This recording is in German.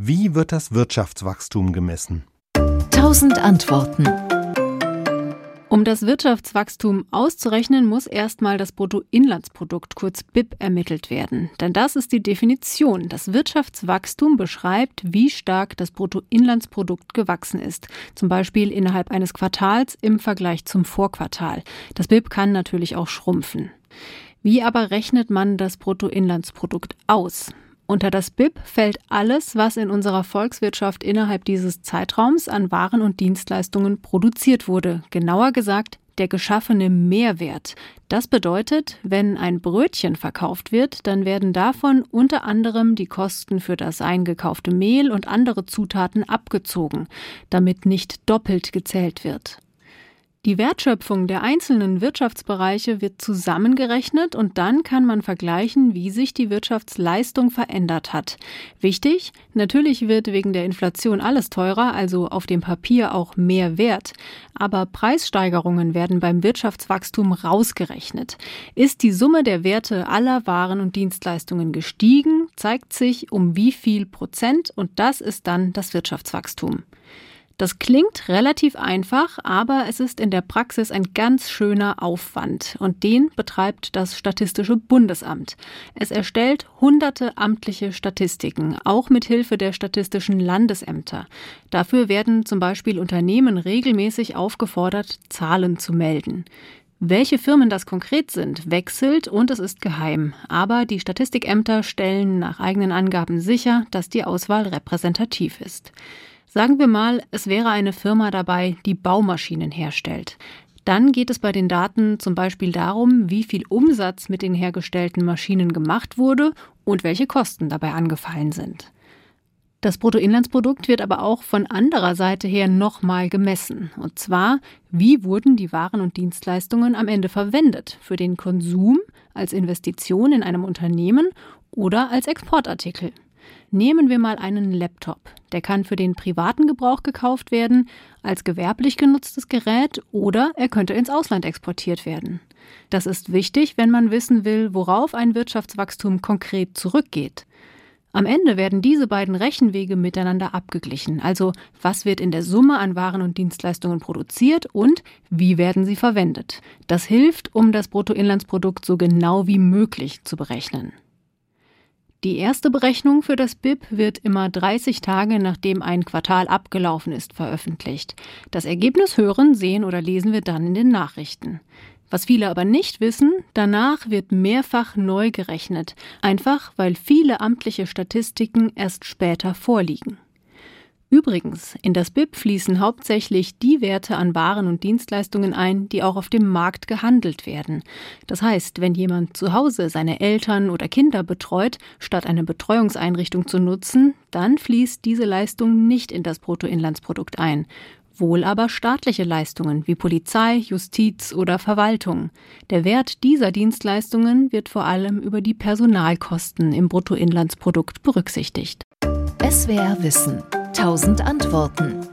Wie wird das Wirtschaftswachstum gemessen? Tausend Antworten. Um das Wirtschaftswachstum auszurechnen, muss erstmal das Bruttoinlandsprodukt kurz BIP ermittelt werden. Denn das ist die Definition. Das Wirtschaftswachstum beschreibt, wie stark das Bruttoinlandsprodukt gewachsen ist. Zum Beispiel innerhalb eines Quartals im Vergleich zum Vorquartal. Das BIP kann natürlich auch schrumpfen. Wie aber rechnet man das Bruttoinlandsprodukt aus? Unter das BIP fällt alles, was in unserer Volkswirtschaft innerhalb dieses Zeitraums an Waren und Dienstleistungen produziert wurde. Genauer gesagt, der geschaffene Mehrwert. Das bedeutet, wenn ein Brötchen verkauft wird, dann werden davon unter anderem die Kosten für das eingekaufte Mehl und andere Zutaten abgezogen, damit nicht doppelt gezählt wird. Die Wertschöpfung der einzelnen Wirtschaftsbereiche wird zusammengerechnet und dann kann man vergleichen, wie sich die Wirtschaftsleistung verändert hat. Wichtig, natürlich wird wegen der Inflation alles teurer, also auf dem Papier auch mehr wert. Aber Preissteigerungen werden beim Wirtschaftswachstum rausgerechnet. Ist die Summe der Werte aller Waren und Dienstleistungen gestiegen, zeigt sich um wie viel Prozent und das ist dann das Wirtschaftswachstum. Das klingt relativ einfach, aber es ist in der Praxis ein ganz schöner Aufwand und den betreibt das Statistische Bundesamt. Es erstellt hunderte amtliche Statistiken, auch mit Hilfe der statistischen Landesämter. Dafür werden zum Beispiel Unternehmen regelmäßig aufgefordert, Zahlen zu melden. Welche Firmen das konkret sind, wechselt und es ist geheim. Aber die Statistikämter stellen nach eigenen Angaben sicher, dass die Auswahl repräsentativ ist. Sagen wir mal, es wäre eine Firma dabei, die Baumaschinen herstellt. Dann geht es bei den Daten zum Beispiel darum, wie viel Umsatz mit den hergestellten Maschinen gemacht wurde und welche Kosten dabei angefallen sind. Das Bruttoinlandsprodukt wird aber auch von anderer Seite her nochmal gemessen. Und zwar, wie wurden die Waren und Dienstleistungen am Ende verwendet? Für den Konsum, als Investition in einem Unternehmen oder als Exportartikel? Nehmen wir mal einen Laptop. Der kann für den privaten Gebrauch gekauft werden, als gewerblich genutztes Gerät oder er könnte ins Ausland exportiert werden. Das ist wichtig, wenn man wissen will, worauf ein Wirtschaftswachstum konkret zurückgeht. Am Ende werden diese beiden Rechenwege miteinander abgeglichen, also was wird in der Summe an Waren und Dienstleistungen produziert und wie werden sie verwendet. Das hilft, um das Bruttoinlandsprodukt so genau wie möglich zu berechnen. Die erste Berechnung für das BIP wird immer 30 Tage nachdem ein Quartal abgelaufen ist veröffentlicht. Das Ergebnis hören, sehen oder lesen wir dann in den Nachrichten. Was viele aber nicht wissen, danach wird mehrfach neu gerechnet, einfach weil viele amtliche Statistiken erst später vorliegen. Übrigens, in das BIP fließen hauptsächlich die Werte an Waren und Dienstleistungen ein, die auch auf dem Markt gehandelt werden. Das heißt, wenn jemand zu Hause seine Eltern oder Kinder betreut, statt eine Betreuungseinrichtung zu nutzen, dann fließt diese Leistung nicht in das Bruttoinlandsprodukt ein. Wohl aber staatliche Leistungen wie Polizei, Justiz oder Verwaltung. Der Wert dieser Dienstleistungen wird vor allem über die Personalkosten im Bruttoinlandsprodukt berücksichtigt. SWR Wissen 1000 Antworten